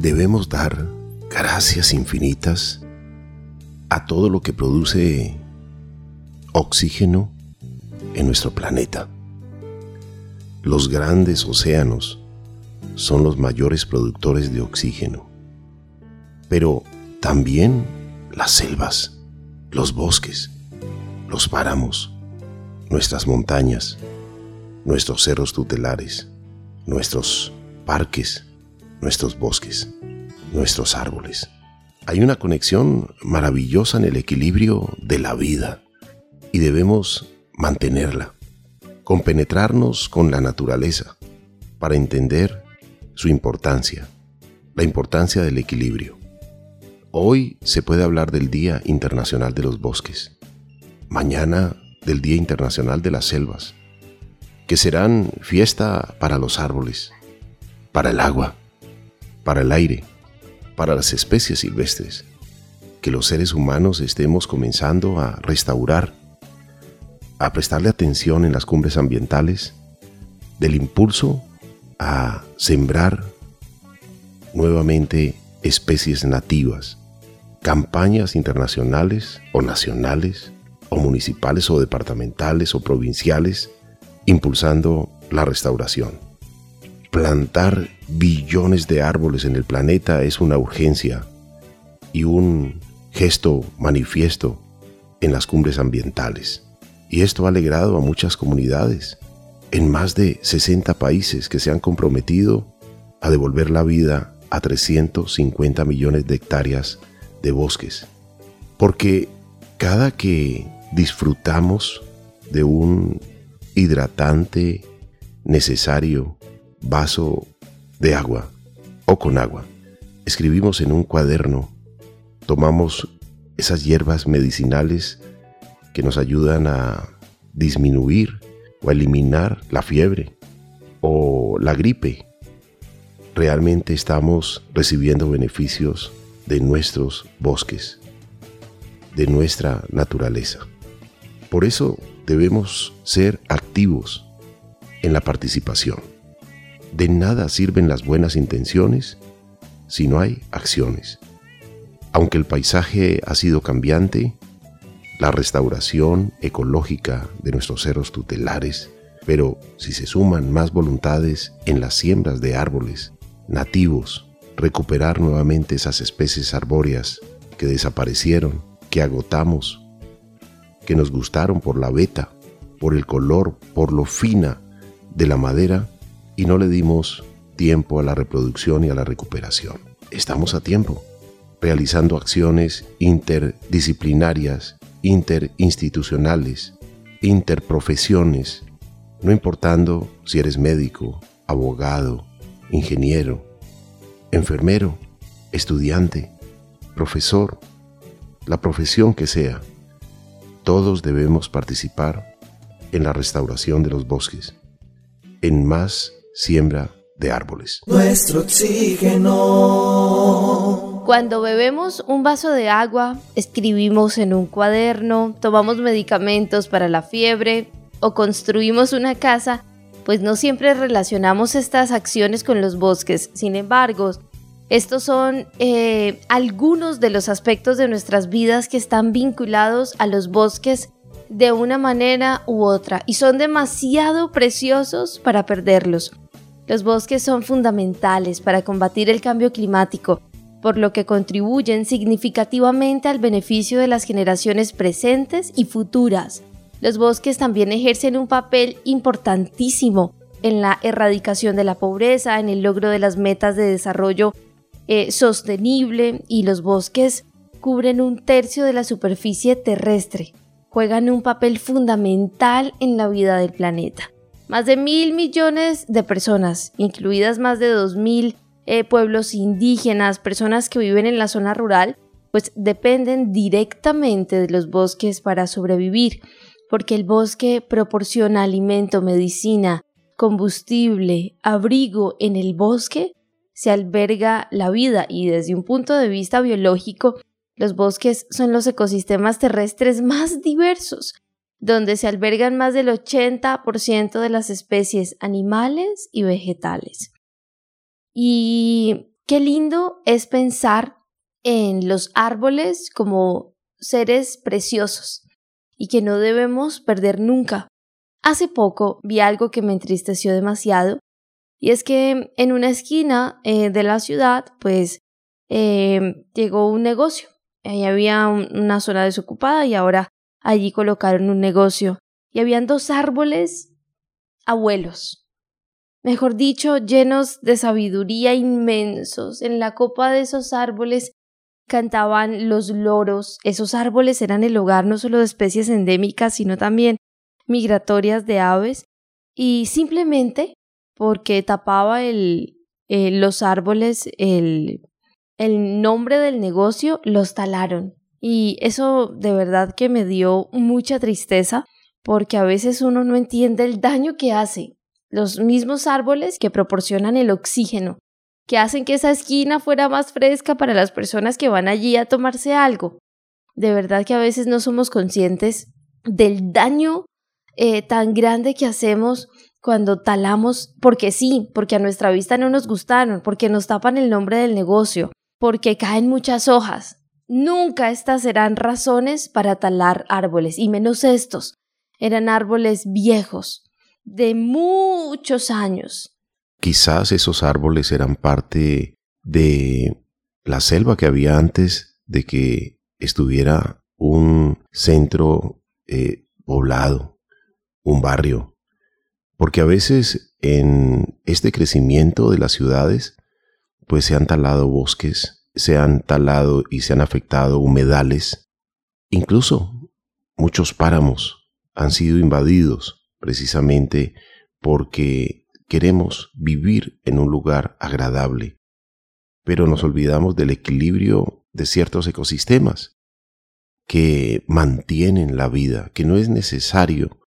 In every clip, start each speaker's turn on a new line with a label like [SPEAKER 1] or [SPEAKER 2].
[SPEAKER 1] debemos dar gracias infinitas a todo lo que produce oxígeno en nuestro planeta. Los grandes océanos son los mayores productores de oxígeno, pero también las selvas, los bosques, los páramos, nuestras montañas, nuestros cerros tutelares, nuestros parques, nuestros bosques, nuestros árboles. Hay una conexión maravillosa en el equilibrio de la vida y debemos mantenerla, compenetrarnos con la naturaleza para entender su importancia, la importancia del equilibrio. Hoy se puede hablar del Día Internacional de los Bosques, mañana del Día Internacional de las Selvas, que serán fiesta para los árboles, para el agua, para el aire, para las especies silvestres, que los seres humanos estemos comenzando a restaurar, a prestarle atención en las cumbres ambientales, del impulso a sembrar nuevamente especies nativas, campañas internacionales o nacionales o municipales o departamentales o provinciales impulsando la restauración. Plantar billones de árboles en el planeta es una urgencia y un gesto manifiesto en las cumbres ambientales. Y esto ha alegrado a muchas comunidades en más de 60 países que se han comprometido a devolver la vida a 350 millones de hectáreas de bosques. Porque cada que disfrutamos de un hidratante necesario vaso de agua o con agua. Escribimos en un cuaderno, tomamos esas hierbas medicinales que nos ayudan a disminuir o a eliminar la fiebre o la gripe. Realmente estamos recibiendo beneficios de nuestros bosques, de nuestra naturaleza. Por eso debemos ser activos en la participación. De nada sirven las buenas intenciones si no hay acciones. Aunque el paisaje ha sido cambiante, la restauración ecológica de nuestros cerros tutelares, pero si se suman más voluntades en las siembras de árboles nativos, recuperar nuevamente esas especies arbóreas que desaparecieron, que agotamos que nos gustaron por la beta, por el color, por lo fina de la madera y no le dimos tiempo a la reproducción y a la recuperación. Estamos a tiempo, realizando acciones interdisciplinarias, interinstitucionales, interprofesiones, no importando si eres médico, abogado, ingeniero, enfermero, estudiante, profesor, la profesión que sea todos debemos participar en la restauración de los bosques, en más siembra de árboles.
[SPEAKER 2] Nuestro oxígeno.
[SPEAKER 3] Cuando bebemos un vaso de agua, escribimos en un cuaderno, tomamos medicamentos para la fiebre o construimos una casa, pues no siempre relacionamos estas acciones con los bosques. Sin embargo, estos son eh, algunos de los aspectos de nuestras vidas que están vinculados a los bosques de una manera u otra y son demasiado preciosos para perderlos. Los bosques son fundamentales para combatir el cambio climático, por lo que contribuyen significativamente al beneficio de las generaciones presentes y futuras. Los bosques también ejercen un papel importantísimo en la erradicación de la pobreza, en el logro de las metas de desarrollo eh, sostenible y los bosques cubren un tercio de la superficie terrestre. Juegan un papel fundamental en la vida del planeta. Más de mil millones de personas, incluidas más de dos mil eh, pueblos indígenas, personas que viven en la zona rural, pues dependen directamente de los bosques para sobrevivir, porque el bosque proporciona alimento, medicina, combustible, abrigo en el bosque se alberga la vida y desde un punto de vista biológico, los bosques son los ecosistemas terrestres más diversos, donde se albergan más del 80% de las especies animales y vegetales. ¿Y Qué lindo es pensar en los árboles como seres preciosos y que no debemos perder nunca. Hace poco vi algo que me entristeció demasiado y es que en una esquina eh, de la ciudad pues eh, llegó un negocio. Ahí había una zona desocupada y ahora allí colocaron un negocio y habían dos árboles abuelos, mejor dicho, llenos de sabiduría inmensos. En la copa de esos árboles cantaban los loros. Esos árboles eran el hogar no solo de especies endémicas, sino también migratorias de aves. Y simplemente porque tapaba eh, los árboles el, el nombre del negocio, los talaron. Y eso de verdad que me dio mucha tristeza porque a veces uno no entiende el daño que hace. Los mismos árboles que proporcionan el oxígeno, que hacen que esa esquina fuera más fresca para las personas que van allí a tomarse algo. De verdad que a veces no somos conscientes del daño eh, tan grande que hacemos cuando talamos, porque sí, porque a nuestra vista no nos gustaron, porque nos tapan el nombre del negocio, porque caen muchas hojas. Nunca estas serán razones para talar árboles, y menos estos, eran árboles viejos, de muchos años.
[SPEAKER 1] Quizás esos árboles eran parte de la selva que había antes de que estuviera un centro eh, poblado, un barrio. Porque a veces en este crecimiento de las ciudades, pues se han talado bosques, se han talado y se han afectado humedales, incluso muchos páramos han sido invadidos precisamente porque queremos vivir en un lugar agradable, pero nos olvidamos del equilibrio de ciertos ecosistemas que mantienen la vida, que no es necesario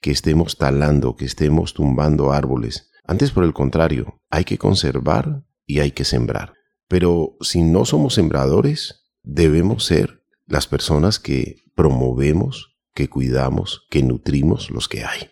[SPEAKER 1] que estemos talando, que estemos tumbando árboles. Antes, por el contrario, hay que conservar y hay que sembrar. Pero si no somos sembradores, debemos ser las personas que promovemos que cuidamos, que nutrimos los que hay.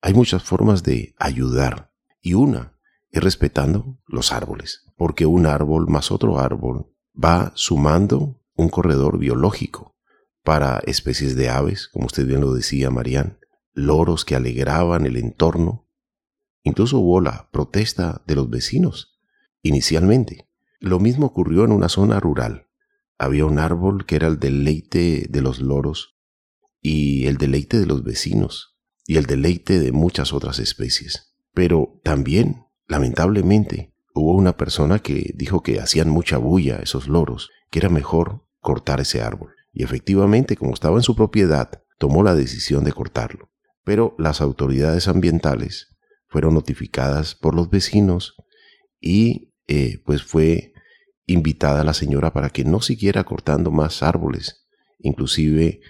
[SPEAKER 1] Hay muchas formas de ayudar y una es respetando los árboles, porque un árbol más otro árbol va sumando un corredor biológico para especies de aves, como usted bien lo decía, Marían, loros que alegraban el entorno. Incluso hubo la protesta de los vecinos inicialmente. Lo mismo ocurrió en una zona rural. Había un árbol que era el deleite de los loros y el deleite de los vecinos y el deleite de muchas otras especies. Pero también, lamentablemente, hubo una persona que dijo que hacían mucha bulla esos loros, que era mejor cortar ese árbol. Y efectivamente, como estaba en su propiedad, tomó la decisión de cortarlo. Pero las autoridades ambientales fueron notificadas por los vecinos y eh, pues fue invitada la señora para que no siguiera cortando más árboles. Inclusive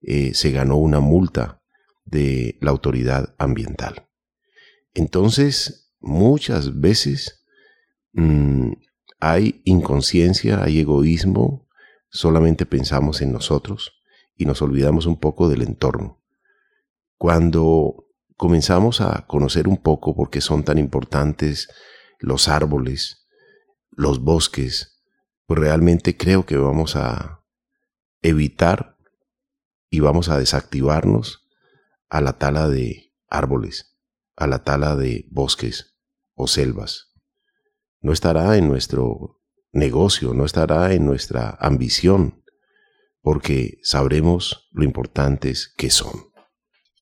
[SPEAKER 1] eh, se ganó una multa de la autoridad ambiental. Entonces, muchas veces mm, hay inconsciencia, hay egoísmo, solamente pensamos en nosotros y nos olvidamos un poco del entorno. Cuando comenzamos a conocer un poco por qué son tan importantes los árboles, los bosques, pues realmente creo que vamos a evitar y vamos a desactivarnos a la tala de árboles, a la tala de bosques o selvas. No estará en nuestro negocio, no estará en nuestra ambición, porque sabremos lo importantes que son.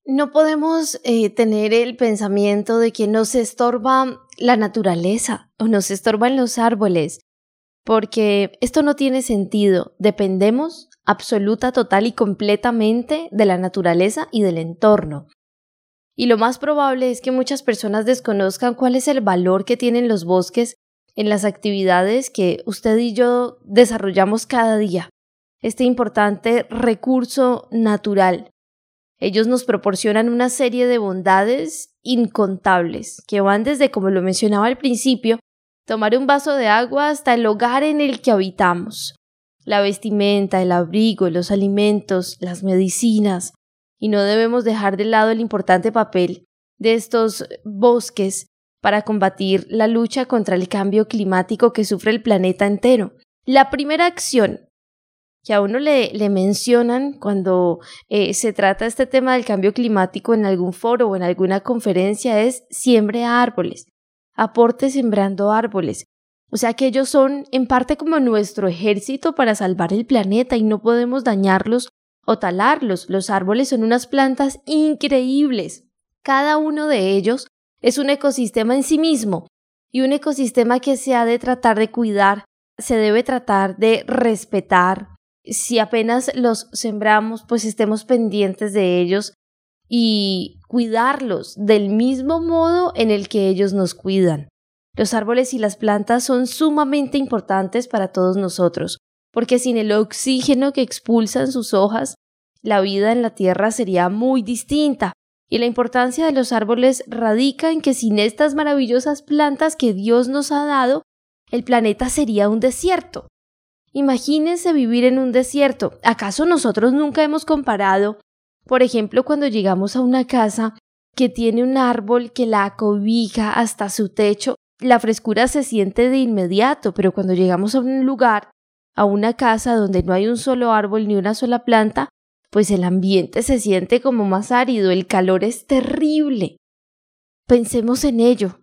[SPEAKER 3] No podemos eh, tener el pensamiento de que nos estorba la naturaleza o nos estorban los árboles, porque esto no tiene sentido. Dependemos absoluta, total y completamente de la naturaleza y del entorno. Y lo más probable es que muchas personas desconozcan cuál es el valor que tienen los bosques en las actividades que usted y yo desarrollamos cada día. Este importante recurso natural. Ellos nos proporcionan una serie de bondades incontables, que van desde, como lo mencionaba al principio, tomar un vaso de agua hasta el hogar en el que habitamos, la vestimenta, el abrigo, los alimentos, las medicinas, y no debemos dejar de lado el importante papel de estos bosques para combatir la lucha contra el cambio climático que sufre el planeta entero. La primera acción que a uno le, le mencionan cuando eh, se trata este tema del cambio climático en algún foro o en alguna conferencia es siembre árboles, aporte sembrando árboles. O sea que ellos son en parte como nuestro ejército para salvar el planeta y no podemos dañarlos o talarlos. Los árboles son unas plantas increíbles. Cada uno de ellos es un ecosistema en sí mismo y un ecosistema que se ha de tratar de cuidar, se debe tratar de respetar, si apenas los sembramos, pues estemos pendientes de ellos y cuidarlos del mismo modo en el que ellos nos cuidan. Los árboles y las plantas son sumamente importantes para todos nosotros, porque sin el oxígeno que expulsan sus hojas, la vida en la Tierra sería muy distinta. Y la importancia de los árboles radica en que sin estas maravillosas plantas que Dios nos ha dado, el planeta sería un desierto. Imagínense vivir en un desierto. ¿Acaso nosotros nunca hemos comparado, por ejemplo, cuando llegamos a una casa que tiene un árbol que la cobija hasta su techo? La frescura se siente de inmediato, pero cuando llegamos a un lugar, a una casa donde no hay un solo árbol ni una sola planta, pues el ambiente se siente como más árido, el calor es terrible. Pensemos en ello.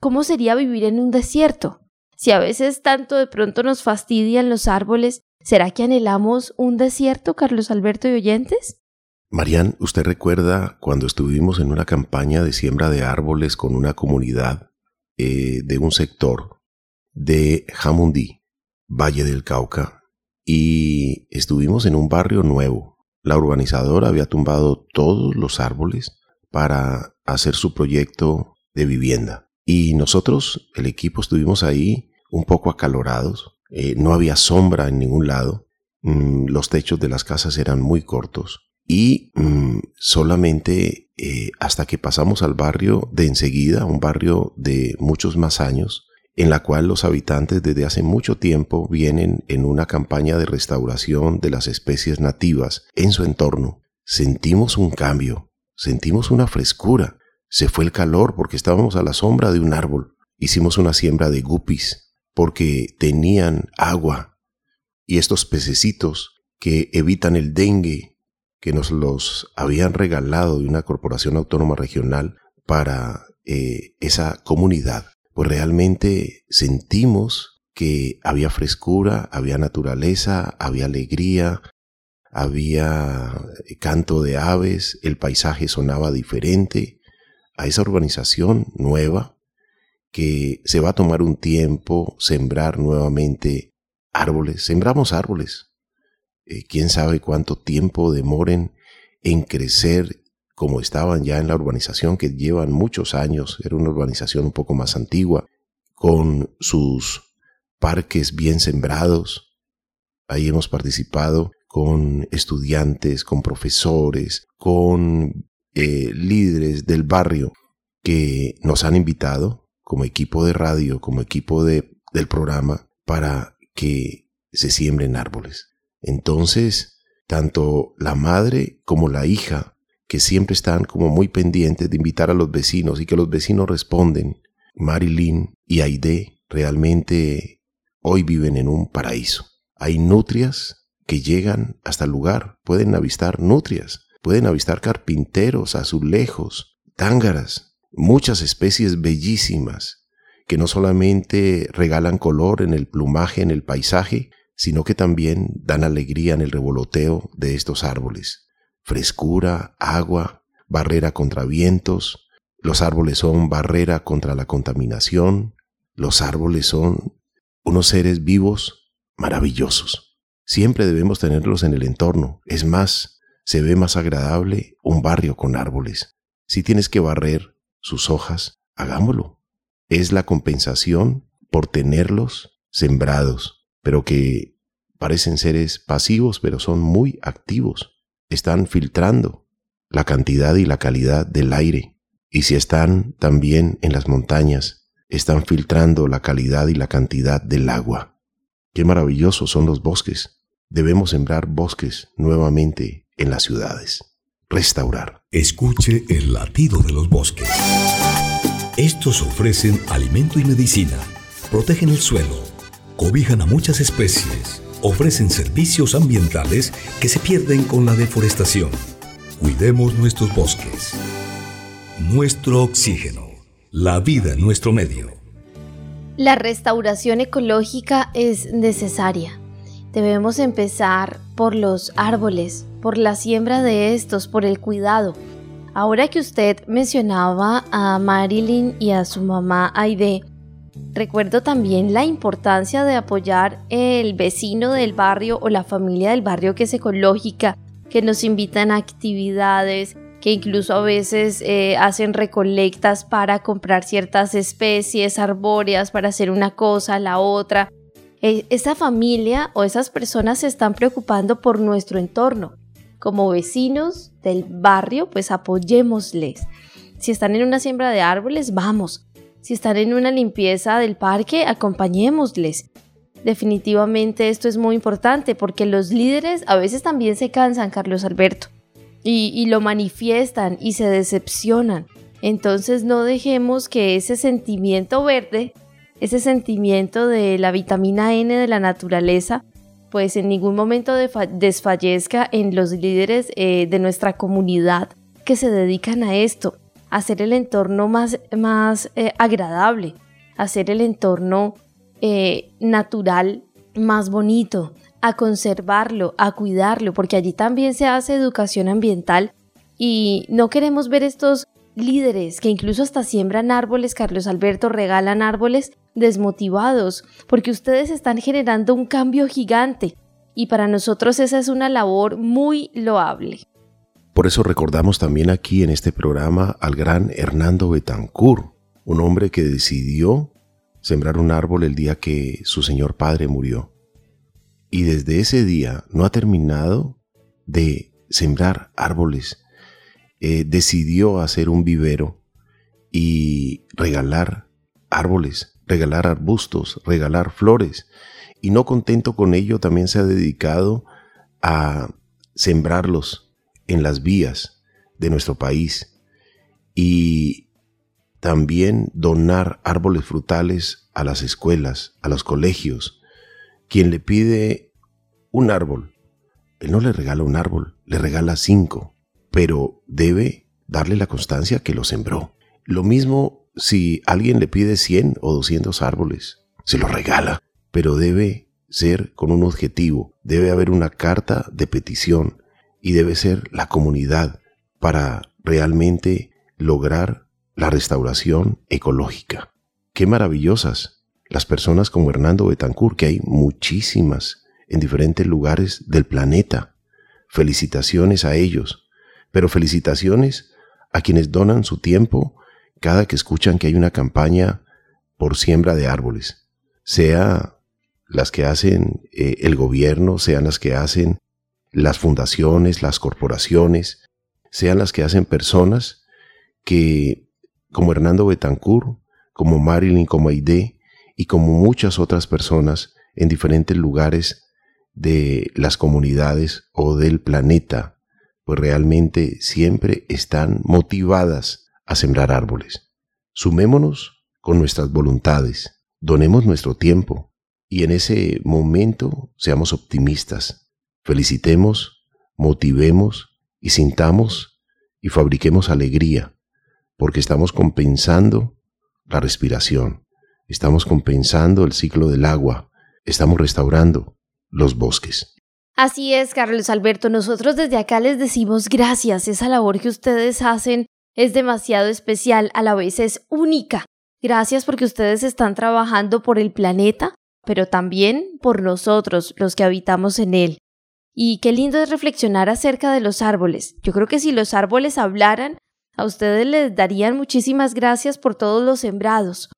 [SPEAKER 3] ¿Cómo sería vivir en un desierto? Si a veces tanto de pronto nos fastidian los árboles, ¿será que anhelamos un desierto, Carlos Alberto y oyentes?
[SPEAKER 1] Marian, ¿usted recuerda cuando estuvimos en una campaña de siembra de árboles con una comunidad eh, de un sector de Jamundí, Valle del Cauca, y estuvimos en un barrio nuevo? La urbanizadora había tumbado todos los árboles para hacer su proyecto de vivienda. Y nosotros, el equipo, estuvimos ahí un poco acalorados. Eh, no había sombra en ningún lado. Mm, los techos de las casas eran muy cortos. Y mm, solamente eh, hasta que pasamos al barrio de enseguida, un barrio de muchos más años, en la cual los habitantes desde hace mucho tiempo vienen en una campaña de restauración de las especies nativas en su entorno, sentimos un cambio, sentimos una frescura, se fue el calor porque estábamos a la sombra de un árbol. Hicimos una siembra de guppies porque tenían agua y estos pececitos que evitan el dengue que nos los habían regalado de una corporación autónoma regional para eh, esa comunidad. Pues realmente sentimos que había frescura, había naturaleza, había alegría, había canto de aves, el paisaje sonaba diferente a esa urbanización nueva que se va a tomar un tiempo sembrar nuevamente árboles. Sembramos árboles. Eh, quién sabe cuánto tiempo demoren en crecer como estaban ya en la urbanización que llevan muchos años. Era una urbanización un poco más antigua, con sus parques bien sembrados. Ahí hemos participado con estudiantes, con profesores, con eh, líderes del barrio que nos han invitado como equipo de radio, como equipo de, del programa, para que se siembren árboles. Entonces, tanto la madre como la hija, que siempre están como muy pendientes de invitar a los vecinos y que los vecinos responden, Marilyn y Aide realmente hoy viven en un paraíso. Hay nutrias que llegan hasta el lugar, pueden avistar nutrias Pueden avistar carpinteros, azulejos, tángaras, muchas especies bellísimas que no solamente regalan color en el plumaje, en el paisaje, sino que también dan alegría en el revoloteo de estos árboles. Frescura, agua, barrera contra vientos, los árboles son barrera contra la contaminación, los árboles son unos seres vivos maravillosos. Siempre debemos tenerlos en el entorno. Es más, se ve más agradable un barrio con árboles. Si tienes que barrer sus hojas, hagámoslo. Es la compensación por tenerlos sembrados, pero que parecen seres pasivos, pero son muy activos. Están filtrando la cantidad y la calidad del aire. Y si están también en las montañas, están filtrando la calidad y la cantidad del agua. Qué maravillosos son los bosques. Debemos sembrar bosques nuevamente en las ciudades. Restaurar.
[SPEAKER 2] Escuche el latido de los bosques. Estos ofrecen alimento y medicina, protegen el suelo, cobijan a muchas especies, ofrecen servicios ambientales que se pierden con la deforestación. Cuidemos nuestros bosques. Nuestro oxígeno. La vida en nuestro medio.
[SPEAKER 3] La restauración ecológica es necesaria. Debemos empezar por los árboles, por la siembra de estos, por el cuidado. Ahora que usted mencionaba a Marilyn y a su mamá Aide, recuerdo también la importancia de apoyar el vecino del barrio o la familia del barrio que es ecológica, que nos invitan a actividades, que incluso a veces eh, hacen recolectas para comprar ciertas especies arbóreas para hacer una cosa, la otra. E, esa familia o esas personas se están preocupando por nuestro entorno. Como vecinos del barrio, pues apoyémosles. Si están en una siembra de árboles, vamos. Si están en una limpieza del parque, acompañémosles. Definitivamente esto es muy importante porque los líderes a veces también se cansan, Carlos Alberto, y, lo manifiestan y se decepcionan. Entonces no dejemos que ese sentimiento verde ese sentimiento de la vitamina N de la naturaleza, pues en ningún momento desfallezca en los líderes eh, de nuestra comunidad que se dedican a esto, a hacer el entorno más, más eh, agradable, hacer el entorno eh, natural más bonito, a conservarlo, a cuidarlo, porque allí también se hace educación ambiental. Y no queremos ver estos líderes que incluso hasta siembran árboles, Carlos Alberto, regalan árboles desmotivados, porque ustedes están generando un cambio gigante y para nosotros esa es una labor muy loable.
[SPEAKER 1] Por eso recordamos también aquí en este programa al gran Hernando Betancourt, un hombre que decidió sembrar un árbol el día que su señor padre murió. Y desde ese día no ha terminado de sembrar árboles eh, decidió hacer un vivero y regalar árboles, regalar arbustos, regalar flores. Y no contento con ello, también se ha dedicado a sembrarlos en las vías de nuestro país y también donar árboles frutales a las escuelas, a los colegios. Quien le pide un árbol, él no le regala un árbol, le regala cinco pero debe darle la constancia que lo sembró. Lo mismo si alguien le pide 100 o 200 árboles, se los regala, pero debe ser con un objetivo, debe haber una carta de petición y debe ser la comunidad para realmente lograr la restauración ecológica. Qué maravillosas las personas como Hernando Betancourt, que hay muchísimas en diferentes lugares del planeta. Felicitaciones a ellos pero felicitaciones a quienes donan su tiempo cada que escuchan que hay una campaña por siembra de árboles, sea las que hacen eh, el gobierno, sean las que hacen las fundaciones, las corporaciones, sean las que hacen personas que, como Hernando Betancourt, como Marilyn, como Aide y como muchas otras personas en diferentes lugares de las comunidades o del planeta pues realmente siempre están motivadas a sembrar árboles. Sumémonos con nuestras voluntades, donemos nuestro tiempo y en ese momento seamos optimistas, felicitemos, motivemos y sintamos y fabriquemos alegría, porque estamos compensando la respiración, estamos compensando el ciclo del agua, estamos restaurando los bosques.
[SPEAKER 3] Así es, Carlos Alberto, nosotros desde acá les decimos gracias, esa labor que ustedes hacen es demasiado especial, a la vez es única. Gracias porque ustedes están trabajando por el planeta, pero también por nosotros, los que habitamos en él. Y qué lindo es reflexionar acerca de los árboles. Yo creo que si los árboles hablaran, a ustedes les darían muchísimas gracias por todos los sembrados,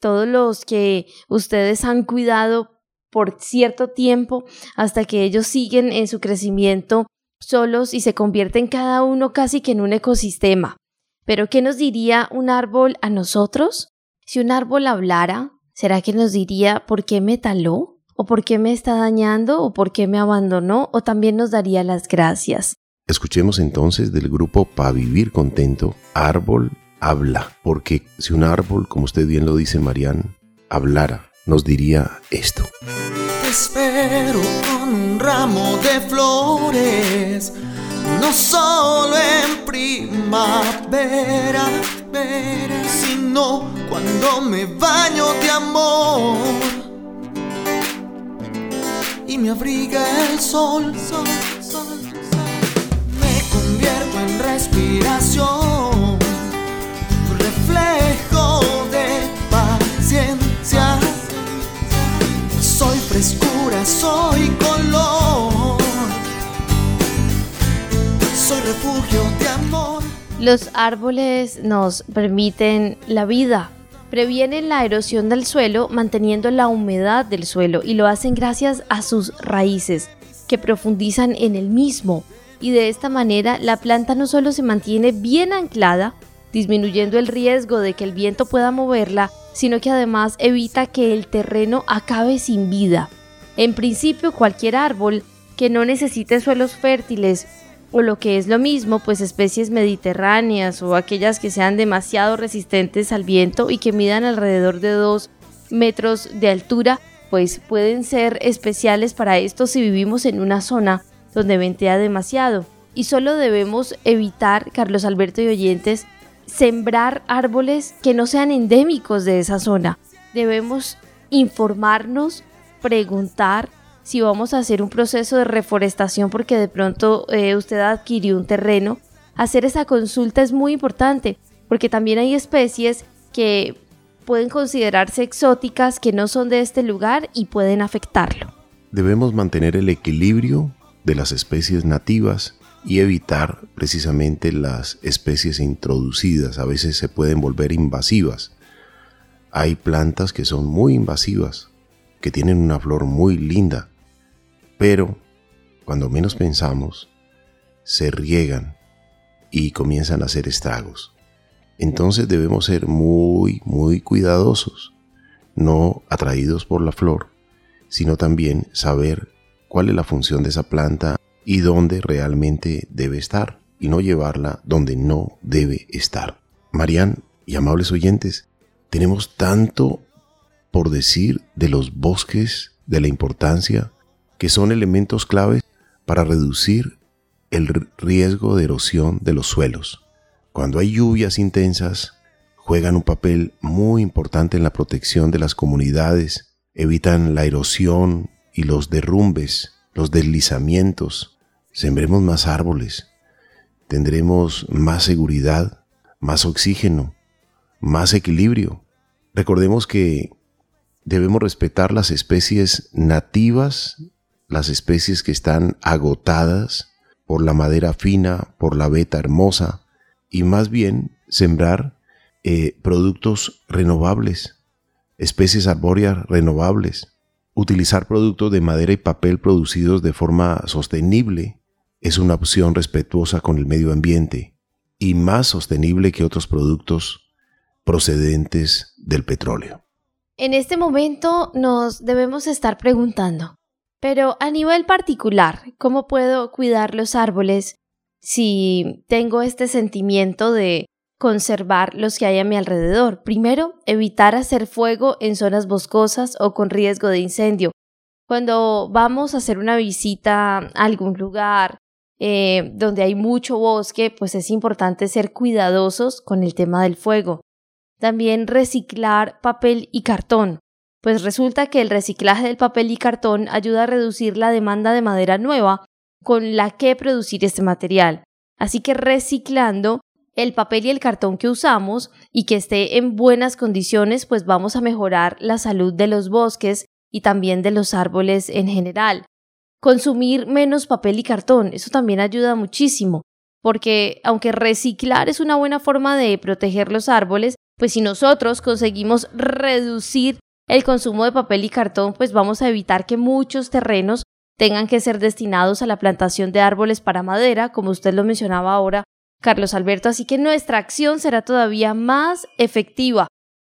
[SPEAKER 3] todos los que ustedes han cuidado por cierto tiempo hasta que ellos siguen en su crecimiento solos y se convierten cada uno casi que en un ecosistema. Pero ¿qué nos diría un árbol a nosotros? Si un árbol hablara, ¿será que nos diría por qué me taló? ¿O por qué me está dañando? ¿O por qué me abandonó? ¿O también nos daría las gracias?
[SPEAKER 1] Escuchemos entonces del grupo Pa Vivir Contento, Árbol habla, porque si un árbol, como usted bien lo dice, Marian, hablara, nos diría esto.
[SPEAKER 4] Te espero con un ramo de flores, no solo en primavera, sino cuando me baño de amor y me abriga el sol, sol, sol, sol. Me convierto en respiración, reflejo de soy color, soy refugio de amor.
[SPEAKER 3] Los árboles nos permiten la vida, previenen la erosión del suelo manteniendo la humedad del suelo y lo hacen gracias a sus raíces que profundizan en el mismo. Y de esta manera la planta no solo se mantiene bien anclada, disminuyendo el riesgo de que el viento pueda moverla, sino que además evita que el terreno acabe sin vida. En principio, cualquier árbol que no necesite suelos fértiles o lo que es lo mismo, pues especies mediterráneas o aquellas que sean demasiado resistentes al viento y que midan alrededor de 2 metros de altura, pues pueden ser especiales para esto si vivimos en una zona donde ventea demasiado. Y solo debemos evitar, Carlos Alberto y oyentes, sembrar árboles que no sean endémicos de esa zona. Debemos informarnos, preguntar, si vamos a hacer un proceso de reforestación porque de pronto eh, usted adquirió un terreno, hacer esa consulta es muy importante porque también hay especies que pueden considerarse exóticas que no son de este lugar y pueden afectarlo.
[SPEAKER 1] Debemos mantener el equilibrio de las especies nativas y evitar precisamente las especies introducidas. A veces se pueden volver invasivas. Hay plantas que son muy invasivas, que tienen una flor muy linda, pero cuando menos pensamos, se riegan y comienzan a hacer estragos. Entonces debemos ser muy, muy cuidadosos, no atraídos por la flor, sino también saber cuál es la función de esa planta y dónde realmente debe estar, y no llevarla donde no debe estar. Marían y amables oyentes, tenemos tanto por decir de los bosques, de la importancia que son elementos claves para reducir el riesgo de erosión de los suelos. Cuando hay lluvias intensas, juegan un papel muy importante en la protección de las comunidades, evitan la erosión y los derrumbes, los deslizamientos. Sembremos más árboles, tendremos más seguridad, más oxígeno, más equilibrio. Recordemos que debemos respetar las especies nativas las especies que están agotadas por la madera fina, por la veta hermosa, y más bien sembrar eh, productos renovables, especies arbóreas renovables, utilizar productos de madera y papel producidos de forma sostenible es una opción respetuosa con el medio ambiente y más sostenible que otros productos procedentes del petróleo.
[SPEAKER 3] En este momento nos debemos estar preguntando, pero a nivel particular, ¿cómo puedo cuidar los árboles si tengo este sentimiento de conservar los que hay a mi alrededor? Primero, evitar hacer fuego en zonas boscosas o con riesgo de incendio. Cuando vamos a hacer una visita a algún lugar eh, donde hay mucho bosque, pues es importante ser cuidadosos con el tema del fuego. También reciclar papel y cartón pues resulta que el reciclaje del papel y cartón ayuda a reducir la demanda de madera nueva con la que producir este material. Así que reciclando el papel y el cartón que usamos y que esté en buenas condiciones, pues vamos a mejorar la salud de los bosques y también de los árboles en general. Consumir menos papel y cartón, eso también ayuda muchísimo, porque aunque reciclar es una buena forma de proteger los árboles, pues si nosotros conseguimos reducir el consumo de papel y cartón, pues vamos a evitar que muchos terrenos tengan que ser destinados a la plantación de árboles para madera, como usted lo mencionaba ahora, Carlos Alberto, así que nuestra acción será todavía más efectiva.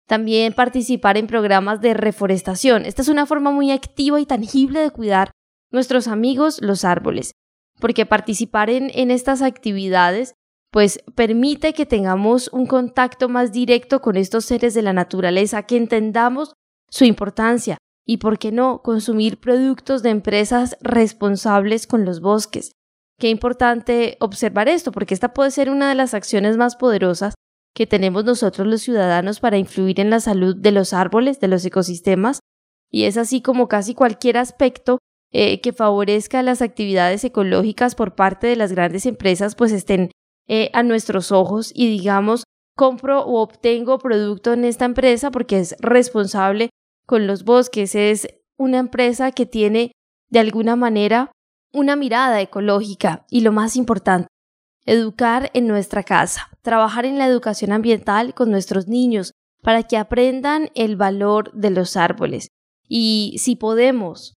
[SPEAKER 3] También participar en programas de reforestación. Esta es una forma muy activa y tangible de cuidar nuestros amigos los árboles, porque participar en, estas actividades pues permite que tengamos un contacto más directo con estos seres de la naturaleza, que entendamos su importancia y, por qué no, consumir productos de empresas responsables con los bosques. Qué importante observar esto, porque esta puede ser una de las acciones más poderosas que tenemos nosotros los ciudadanos para influir en la salud de los árboles, de los ecosistemas, y es así como casi cualquier aspecto eh, que favorezca las actividades ecológicas por parte de las grandes empresas, pues estén eh, a nuestros ojos y digamos, compro o obtengo producto en esta empresa porque es responsable con los bosques, es una empresa que tiene de alguna manera una mirada ecológica y lo más importante, educar en nuestra casa, trabajar en la educación ambiental con nuestros niños para que aprendan el valor de los árboles. Y si podemos,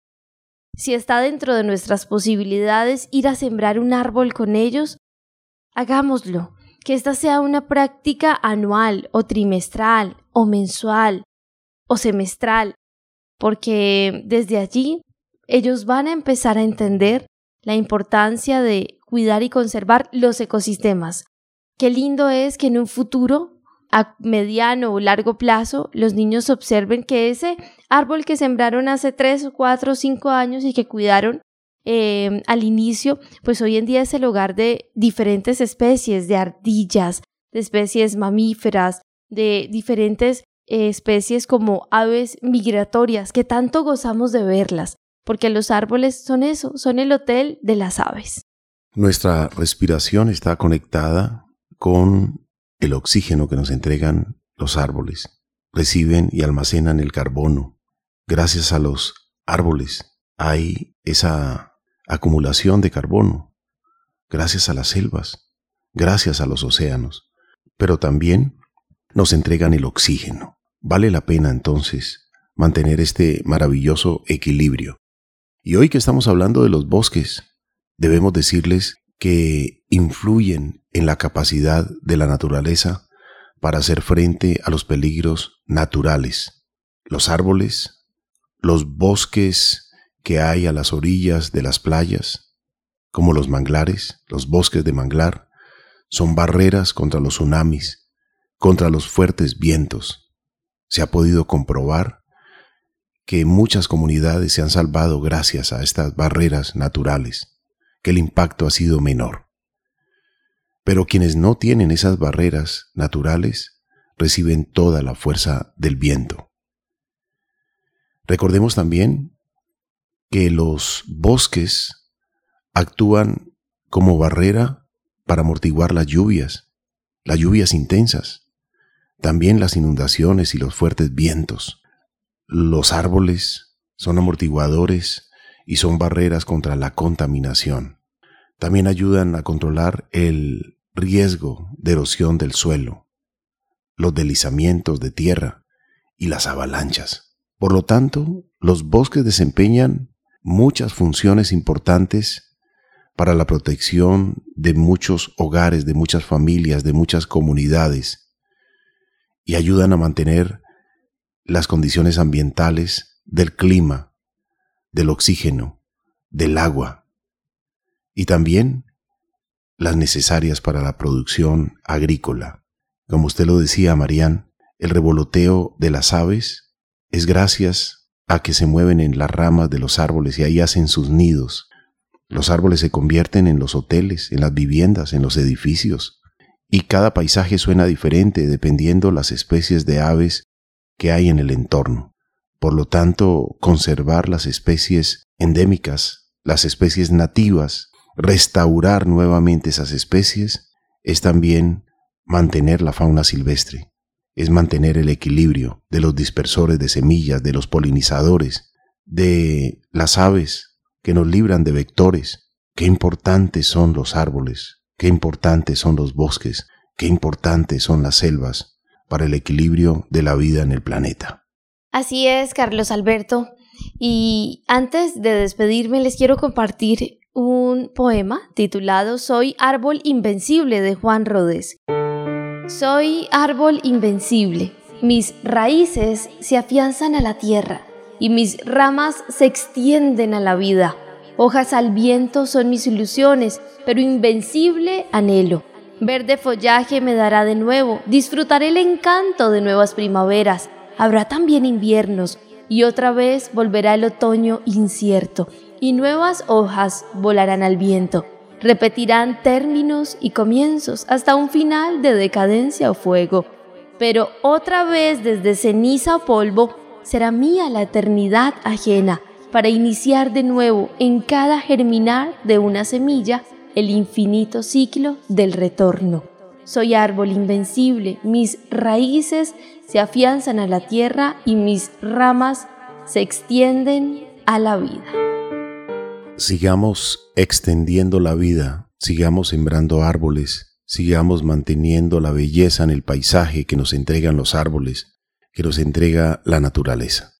[SPEAKER 3] si está dentro de nuestras posibilidades ir a sembrar un árbol con ellos, hagámoslo. Que esta sea una práctica anual o trimestral o mensual o semestral, porque desde allí ellos van a empezar a entender la importancia de cuidar y conservar los ecosistemas. Qué lindo es que en un futuro, a mediano o largo plazo, los niños observen que ese árbol que sembraron hace tres, cuatro, cinco años y que cuidaron eh, al inicio, pues hoy en día es el hogar de diferentes especies, de ardillas, de especies mamíferas, de diferentes eh, especies como aves migratorias, que tanto gozamos de verlas porque los árboles son eso, son el hotel de las aves.
[SPEAKER 1] Nuestra respiración está conectada con el oxígeno que nos entregan los árboles. Reciben y almacenan el carbono. Gracias a los árboles hay esa acumulación de carbono. Gracias a las selvas, gracias a los océanos. Pero también nos entregan el oxígeno. Vale la pena entonces mantener este maravilloso equilibrio y hoy que estamos hablando de los bosques, debemos decirles que influyen en la capacidad de la naturaleza para hacer frente a los peligros naturales. Los árboles, los bosques que hay a las orillas de las playas, como los manglares, los bosques de manglar, son barreras contra los tsunamis, contra los fuertes vientos. Se ha podido comprobar que muchas comunidades se han salvado gracias a estas barreras naturales, que el impacto ha sido menor. Pero quienes no tienen esas barreras naturales reciben toda la fuerza del viento. Recordemos también que los bosques actúan como barrera para amortiguar las lluvias, las lluvias intensas, también las inundaciones y los fuertes vientos. Los árboles son amortiguadores y son barreras contra la contaminación. También ayudan a controlar el riesgo de erosión del suelo, los deslizamientos de tierra y las avalanchas. Por lo tanto, los bosques desempeñan muchas funciones importantes para la protección de muchos hogares, de muchas familias, de muchas comunidades y ayudan a mantener las condiciones ambientales del clima, del oxígeno, del agua y también las necesarias para la producción agrícola. Como usted lo decía, Marían, el revoloteo de las aves es gracias a que se mueven en las ramas de los árboles y ahí hacen sus nidos. Los árboles se convierten en los hoteles, en las viviendas, en los edificios, y cada paisaje suena diferente dependiendo las especies de aves que hay en el entorno. Por lo tanto, conservar las especies endémicas, las especies nativas, restaurar nuevamente esas especies, es también mantener la fauna silvestre, es mantener el equilibrio de los dispersores de semillas, de los polinizadores, de las aves que nos libran de vectores. Qué importantes son los árboles, qué importantes son los bosques, qué importantes son las selvas, para el equilibrio de la vida en el planeta.
[SPEAKER 3] Así es, Carlos Alberto. Y antes de despedirme les quiero compartir un poema titulado Soy árbol invencible de Juan Rodés. Soy árbol invencible. Mis raíces se afianzan a la tierra y mis ramas se extienden a la vida. Hojas al viento son mis ilusiones, pero invencible anhelo. Verde follaje me dará de nuevo, disfrutaré el encanto de nuevas primaveras. Habrá también inviernos y otra vez volverá el otoño incierto y nuevas hojas volarán al viento. Repetirán términos y comienzos hasta un final de decadencia o fuego. Pero otra vez desde ceniza o polvo será mía la eternidad ajena para iniciar de nuevo en cada germinar de una semilla el infinito ciclo del retorno. Soy árbol invencible, mis raíces se afianzan a la tierra y mis ramas se extienden a la vida.
[SPEAKER 1] Sigamos extendiendo la vida, sigamos sembrando árboles, sigamos manteniendo la belleza en el paisaje que nos entregan los árboles, que nos entrega la naturaleza.